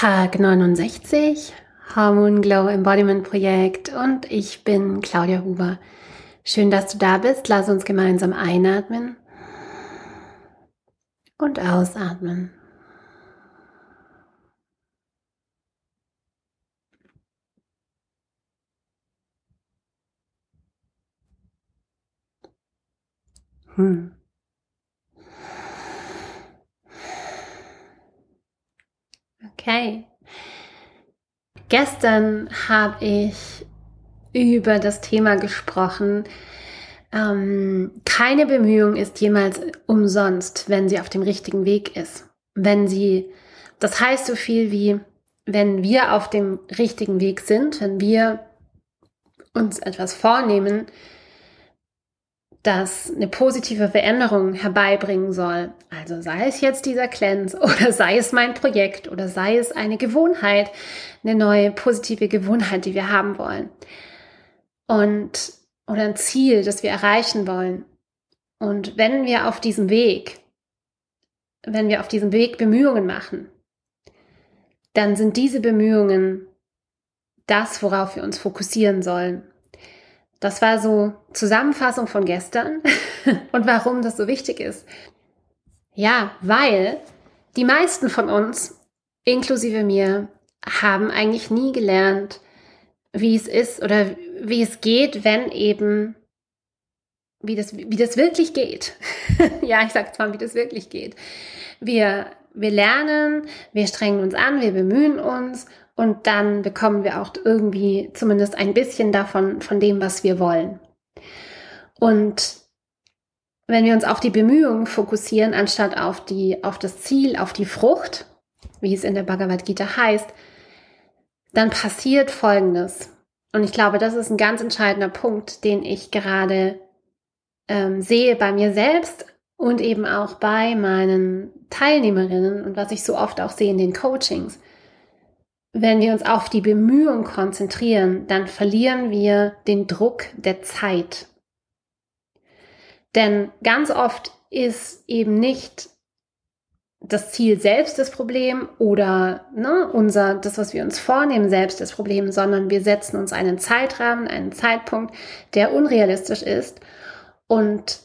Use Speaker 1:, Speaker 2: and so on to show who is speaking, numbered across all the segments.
Speaker 1: Tag 69, Hormon Glow Embodiment Projekt und ich bin Claudia Huber. Schön, dass du da bist. Lass uns gemeinsam einatmen und ausatmen. Hm. Okay. Gestern habe ich über das Thema gesprochen. Ähm, keine Bemühung ist jemals umsonst, wenn sie auf dem richtigen Weg ist. Wenn sie, das heißt so viel wie, wenn wir auf dem richtigen Weg sind, wenn wir uns etwas vornehmen, das eine positive Veränderung herbeibringen soll. Also sei es jetzt dieser Cleanse oder sei es mein Projekt oder sei es eine Gewohnheit, eine neue positive Gewohnheit, die wir haben wollen. Und oder ein Ziel, das wir erreichen wollen. Und wenn wir auf diesem Weg, wenn wir auf diesem Weg Bemühungen machen, dann sind diese Bemühungen das, worauf wir uns fokussieren sollen. Das war so Zusammenfassung von gestern und warum das so wichtig ist. Ja, weil die meisten von uns, inklusive mir, haben eigentlich nie gelernt, wie es ist oder wie es geht, wenn eben, wie das, wie das wirklich geht. ja, ich sage zwar, wie das wirklich geht. Wir, wir lernen, wir strengen uns an, wir bemühen uns und dann bekommen wir auch irgendwie zumindest ein bisschen davon, von dem, was wir wollen. Und wenn wir uns auf die Bemühungen fokussieren, anstatt auf die, auf das Ziel, auf die Frucht, wie es in der Bhagavad Gita heißt, dann passiert Folgendes. Und ich glaube, das ist ein ganz entscheidender Punkt, den ich gerade ähm, sehe bei mir selbst und eben auch bei meinen Teilnehmerinnen und was ich so oft auch sehe in den Coachings wenn wir uns auf die Bemühung konzentrieren, dann verlieren wir den Druck der Zeit. Denn ganz oft ist eben nicht das Ziel selbst das Problem oder ne, unser, das, was wir uns vornehmen, selbst das Problem, sondern wir setzen uns einen Zeitrahmen, einen Zeitpunkt, der unrealistisch ist und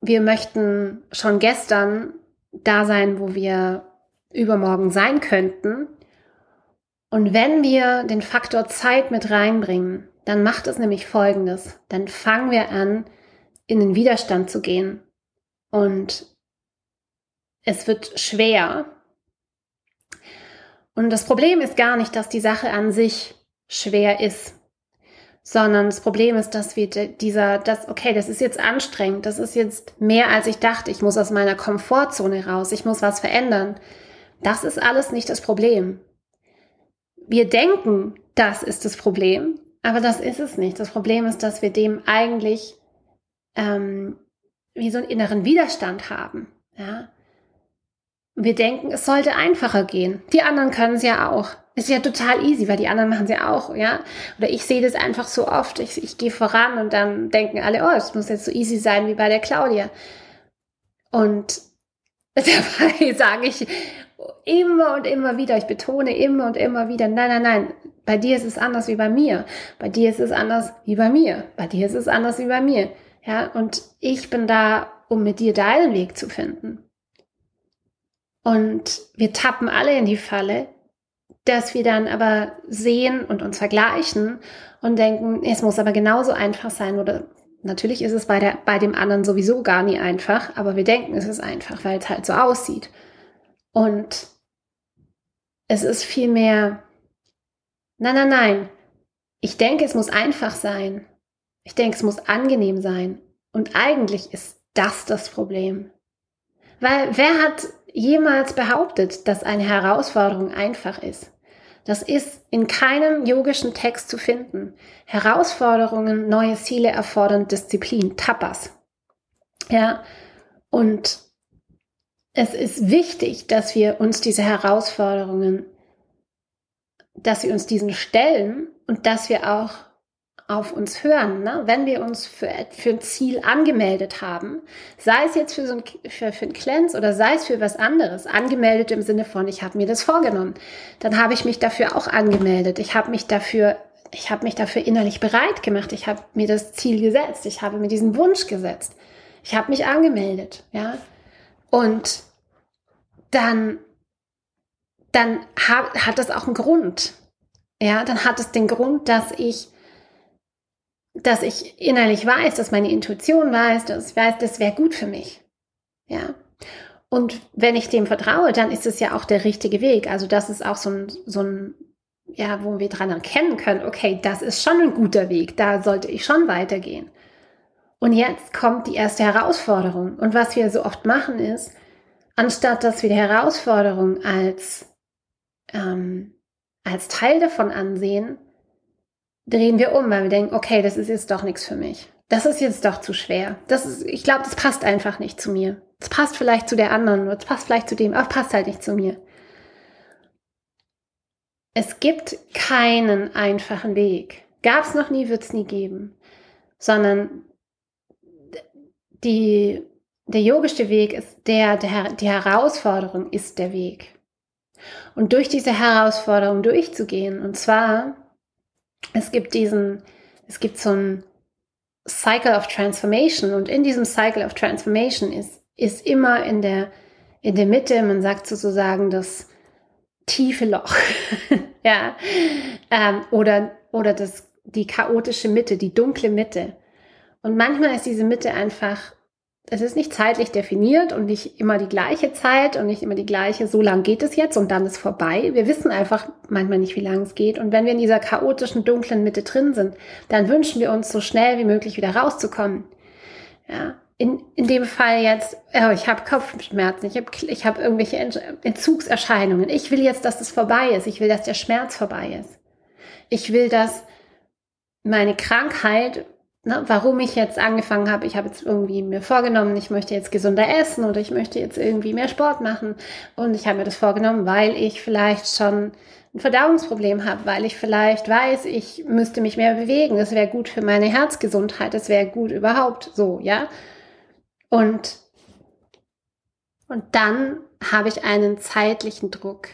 Speaker 1: wir möchten schon gestern da sein, wo wir übermorgen sein könnten und wenn wir den Faktor Zeit mit reinbringen, dann macht es nämlich Folgendes. Dann fangen wir an, in den Widerstand zu gehen. Und es wird schwer. Und das Problem ist gar nicht, dass die Sache an sich schwer ist, sondern das Problem ist, dass wir dieser, das, okay, das ist jetzt anstrengend, das ist jetzt mehr als ich dachte, ich muss aus meiner Komfortzone raus, ich muss was verändern. Das ist alles nicht das Problem wir denken, das ist das Problem, aber das ist es nicht. Das Problem ist, dass wir dem eigentlich ähm, wie so einen inneren Widerstand haben. Ja? Wir denken, es sollte einfacher gehen. Die anderen können es ja auch. Ist ja total easy, weil die anderen machen es ja auch, ja. Oder ich sehe das einfach so oft. Ich, ich gehe voran und dann denken alle, oh, es muss jetzt so easy sein wie bei der Claudia. Und dabei sage ich, immer und immer wieder, ich betone immer und immer wieder, nein, nein, nein, bei dir ist es anders wie bei mir. Bei dir ist es anders wie bei mir. Bei dir ist es anders wie bei mir. Ja, und ich bin da, um mit dir deinen Weg zu finden. Und wir tappen alle in die Falle, dass wir dann aber sehen und uns vergleichen und denken, es muss aber genauso einfach sein oder natürlich ist es bei, der, bei dem anderen sowieso gar nie einfach, aber wir denken, es ist einfach, weil es halt so aussieht. Und es ist vielmehr, nein, nein, nein. Ich denke, es muss einfach sein. Ich denke, es muss angenehm sein. Und eigentlich ist das das Problem. Weil wer hat jemals behauptet, dass eine Herausforderung einfach ist? Das ist in keinem yogischen Text zu finden. Herausforderungen, neue Ziele erfordern Disziplin, Tapas. Ja, und es ist wichtig, dass wir uns diese Herausforderungen, dass wir uns diesen stellen und dass wir auch auf uns hören, ne? wenn wir uns für, für ein Ziel angemeldet haben, sei es jetzt für, so ein, für, für ein Cleanse oder sei es für was anderes, angemeldet im Sinne von, ich habe mir das vorgenommen, dann habe ich mich dafür auch angemeldet. Ich habe mich dafür, ich habe mich dafür innerlich bereit gemacht. Ich habe mir das Ziel gesetzt. Ich habe mir diesen Wunsch gesetzt. Ich habe mich angemeldet, ja. Und dann, dann hat, hat das auch einen Grund. Ja, dann hat es den Grund, dass ich dass ich innerlich weiß, dass meine Intuition weiß, dass ich weiß, das wäre gut für mich. Ja. Und wenn ich dem vertraue, dann ist es ja auch der richtige Weg. Also das ist auch so ein, so ein, ja, wo wir dran erkennen können, okay, das ist schon ein guter Weg, da sollte ich schon weitergehen. Und jetzt kommt die erste Herausforderung. Und was wir so oft machen ist, anstatt dass wir die Herausforderung als, ähm, als Teil davon ansehen, drehen wir um, weil wir denken, okay, das ist jetzt doch nichts für mich. Das ist jetzt doch zu schwer. Das ist, ich glaube, das passt einfach nicht zu mir. Das passt vielleicht zu der anderen, oder es passt vielleicht zu dem, aber passt halt nicht zu mir. Es gibt keinen einfachen Weg. Gab es noch nie, wird es nie geben. Sondern die, der yogische Weg ist der, der, die Herausforderung ist der Weg. Und durch diese Herausforderung durchzugehen, und zwar es gibt diesen, es gibt so ein Cycle of Transformation und in diesem Cycle of Transformation ist, ist immer in der, in der Mitte, man sagt sozusagen das tiefe Loch, ja, ähm, oder, oder das, die chaotische Mitte, die dunkle Mitte. Und manchmal ist diese Mitte einfach es ist nicht zeitlich definiert und nicht immer die gleiche Zeit und nicht immer die gleiche, so lang geht es jetzt und dann ist vorbei. Wir wissen einfach manchmal nicht, wie lang es geht. Und wenn wir in dieser chaotischen, dunklen Mitte drin sind, dann wünschen wir uns so schnell wie möglich wieder rauszukommen. Ja. In, in dem Fall jetzt, oh, ich habe Kopfschmerzen, ich habe ich hab irgendwelche Entzugserscheinungen. Ich will jetzt, dass es vorbei ist. Ich will, dass der Schmerz vorbei ist. Ich will, dass meine Krankheit ne, warum ich jetzt angefangen habe, ich habe jetzt irgendwie mir vorgenommen, ich möchte jetzt gesunder essen oder ich möchte jetzt irgendwie mehr Sport machen und ich habe mir das vorgenommen, weil ich vielleicht schon ein Verdauungsproblem habe, weil ich vielleicht weiß, ich müsste mich mehr bewegen, das wäre gut für meine Herzgesundheit, das wäre gut überhaupt so, ja. Und, und dann habe ich einen zeitlichen Druck,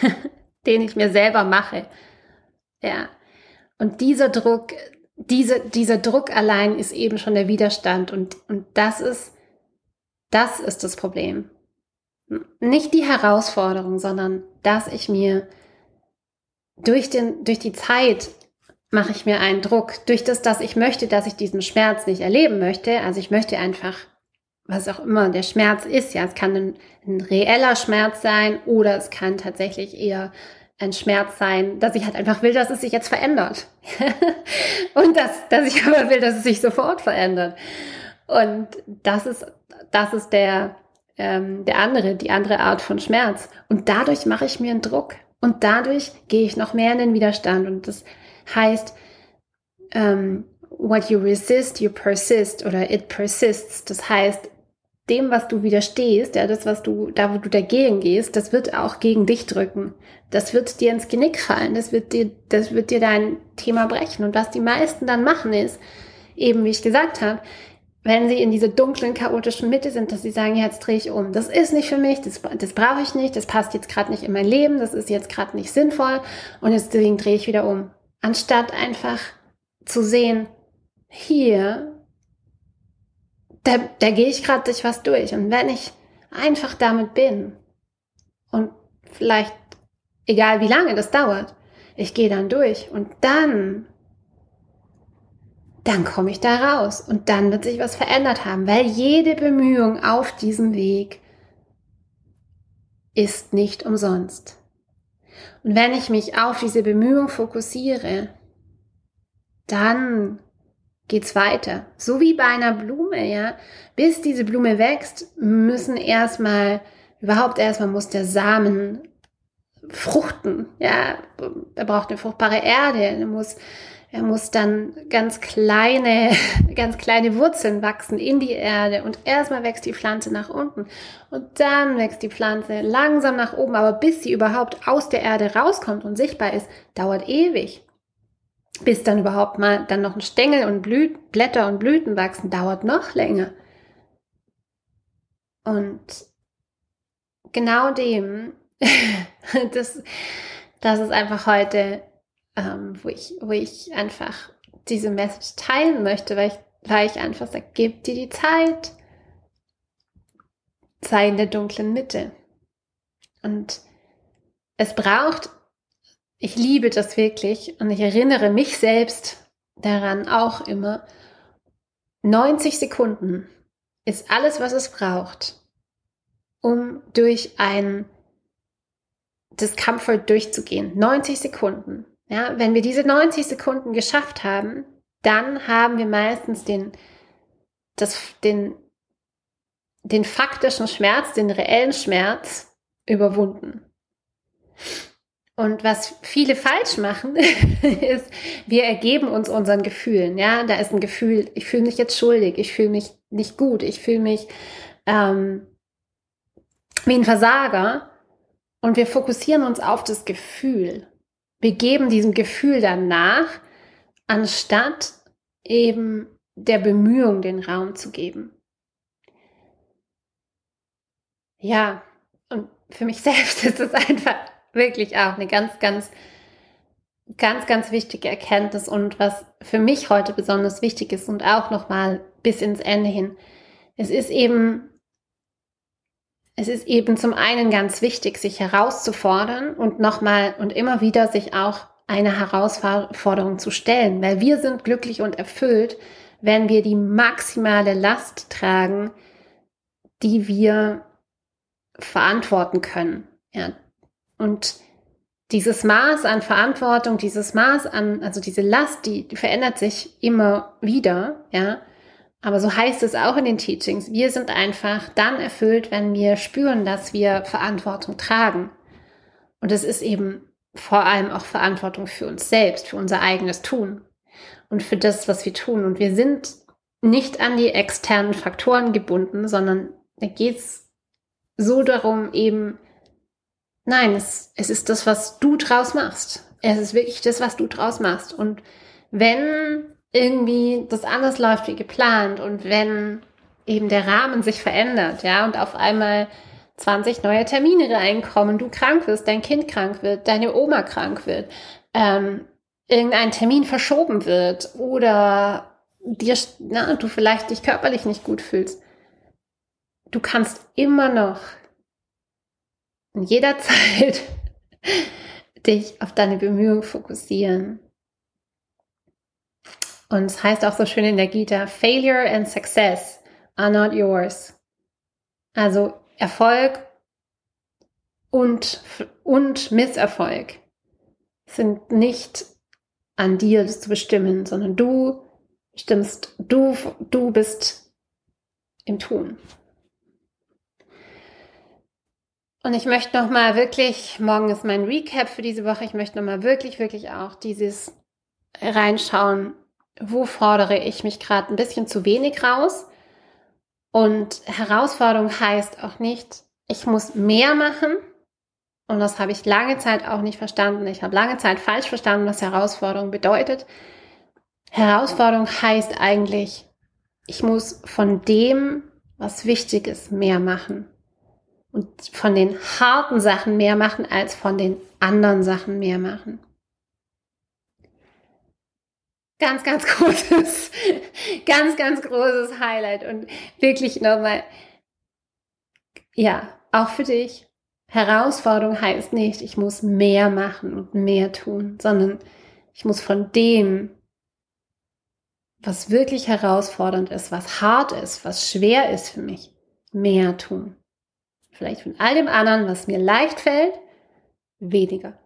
Speaker 1: den ich mir selber mache. Ja. Und dieser Druck, diese, dieser Druck allein ist eben schon der Widerstand und, und das ist, das ist das Problem. Nicht die Herausforderung, sondern dass ich mir durch den, durch die Zeit mache ich mir einen Druck. Durch das, dass ich möchte, dass ich diesen Schmerz nicht erleben möchte. Also ich möchte einfach, was auch immer der Schmerz ist, ja, es kann ein, ein reeller Schmerz sein oder es kann tatsächlich eher ein Schmerz sein, dass ich halt einfach will, dass es sich jetzt verändert. und dass, dass ich aber will, dass es sich sofort verändert. Und das ist, das ist der, ähm, der andere, die andere Art von Schmerz. Und dadurch mache ich mir einen Druck. Und dadurch gehe ich noch mehr in den Widerstand. Und das heißt, ähm, what you resist, you persist oder it persists. Das heißt, dem, was du widerstehst, ja, das, was du, da wo du dagegen gehst, das wird auch gegen dich drücken. Das wird dir ins Genick fallen. Das wird dir, das wird dir dein Thema brechen. Und was die meisten dann machen ist, eben wie ich gesagt habe, wenn sie in dieser dunklen, chaotischen Mitte sind, dass sie sagen, jetzt drehe ich um. Das ist nicht für mich, das, das brauche ich nicht, das passt jetzt gerade nicht in mein Leben, das ist jetzt gerade nicht sinnvoll und deswegen drehe ich wieder um. Anstatt einfach zu sehen, hier da, da gehe ich gerade durch was durch. Und wenn ich einfach damit bin und vielleicht, egal wie lange das dauert, ich gehe dann durch und dann, dann komme ich da raus und dann wird sich was verändert haben, weil jede Bemühung auf diesem Weg ist nicht umsonst. Und wenn ich mich auf diese Bemühung fokussiere, dann geht's weiter. So wie bei einer Blume, ja. Bis diese Blume wächst, müssen erstmal, überhaupt erstmal muss der Samen fruchten, ja. Er braucht eine fruchtbare Erde, er muss, er muss dann ganz kleine, ganz kleine Wurzeln wachsen in die Erde und erstmal wächst die Pflanze nach unten und dann wächst die Pflanze langsam nach oben, aber bis sie überhaupt aus der Erde rauskommt und sichtbar ist, dauert ewig. Bis dann überhaupt mal dann noch ein Stängel und Blüt Blätter und Blüten wachsen, dauert noch länger. Und genau dem, das, das ist einfach heute, ähm, wo, ich, wo ich einfach diese Message teilen möchte, weil ich, weil ich einfach sage, gib dir die Zeit, sei in der dunklen Mitte. Und es braucht, ich liebe das wirklich und ich erinnere mich selbst daran auch immer, 90 Sekunden ist alles, was es braucht, um durch ein Discomfort durchzugehen. 90 Sekunden. Ja, wenn wir diese 90 Sekunden geschafft haben, dann haben wir meistens den, das, den, den faktischen Schmerz, den reellen Schmerz überwunden. Und was viele falsch machen, ist, wir ergeben uns unseren Gefühlen. Ja, da ist ein Gefühl, ich fühle mich jetzt schuldig, ich fühle mich nicht gut, ich fühle mich ähm, wie ein Versager. Und wir fokussieren uns auf das Gefühl. Wir geben diesem Gefühl dann nach, anstatt eben der Bemühung den Raum zu geben. Ja, und für mich selbst ist es einfach wirklich auch eine ganz, ganz, ganz, ganz wichtige Erkenntnis und was für mich heute besonders wichtig ist und auch nochmal bis ins Ende hin. Es ist eben, es ist eben zum einen ganz wichtig, sich herauszufordern und nochmal und immer wieder sich auch eine Herausforderung zu stellen, weil wir sind glücklich und erfüllt, wenn wir die maximale Last tragen, die wir verantworten können. Ja. Und dieses Maß an Verantwortung, dieses Maß an, also diese Last, die, verändert sich immer wieder, ja. Aber so heißt es auch in den Teachings. Wir sind einfach dann erfüllt, wenn wir spüren, dass wir Verantwortung tragen. Und es ist eben vor allem auch Verantwortung für uns selbst, für unser eigenes Tun und für das, was wir tun. Und wir sind nicht an die externen Faktoren gebunden, sondern da geht es so darum, eben, nein, es, es ist das, was du draus machst. Es ist wirklich das, was du draus machst. Und wenn irgendwie das anders läuft wie geplant und wenn eben der Rahmen sich verändert, ja, und auf einmal 20 neue Termine reinkommen, du krank wirst, dein Kind krank wird, deine Oma krank wird, ähm, irgendein Termin verschoben wird oder dir, na, du vielleicht dich körperlich nicht gut fühlst, du kannst immer noch in jeder Zeit dich auf deine Bemühungen fokussieren. Und es heißt auch so schön in der Gita, Failure and Success are not yours. Also Erfolg und, und Misserfolg sind nicht an dir zu bestimmen, sondern du stimmst, du, du bist im Tun. Und ich möchte noch mal wirklich, morgen ist mein Recap für diese Woche, ich möchte noch mal wirklich, wirklich auch dieses reinschauen, wo fordere ich mich gerade ein bisschen zu wenig raus und Herausforderung heißt auch nicht, ich muss mehr machen. Und das habe ich lange Zeit auch nicht verstanden. Ich habe lange Zeit falsch verstanden, was Herausforderung bedeutet. Herausforderung heißt eigentlich, ich muss von dem, was wichtig ist, mehr machen. Und von den harten Sachen mehr machen, als von den anderen Sachen mehr machen ganz, ganz großes, ganz, ganz großes Highlight und wirklich nochmal, ja, auch für dich. Herausforderung heißt nicht, ich muss mehr machen und mehr tun, sondern ich muss von dem, was wirklich herausfordernd ist, was hart ist, was schwer ist für mich, mehr tun. Vielleicht von all dem anderen, was mir leicht fällt, weniger.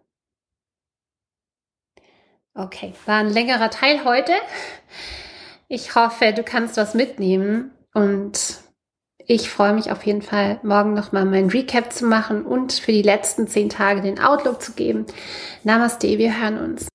Speaker 1: Okay, war ein längerer Teil heute. Ich hoffe, du kannst was mitnehmen und ich freue mich auf jeden Fall, morgen nochmal mein Recap zu machen und für die letzten zehn Tage den Outlook zu geben. Namaste, wir hören uns.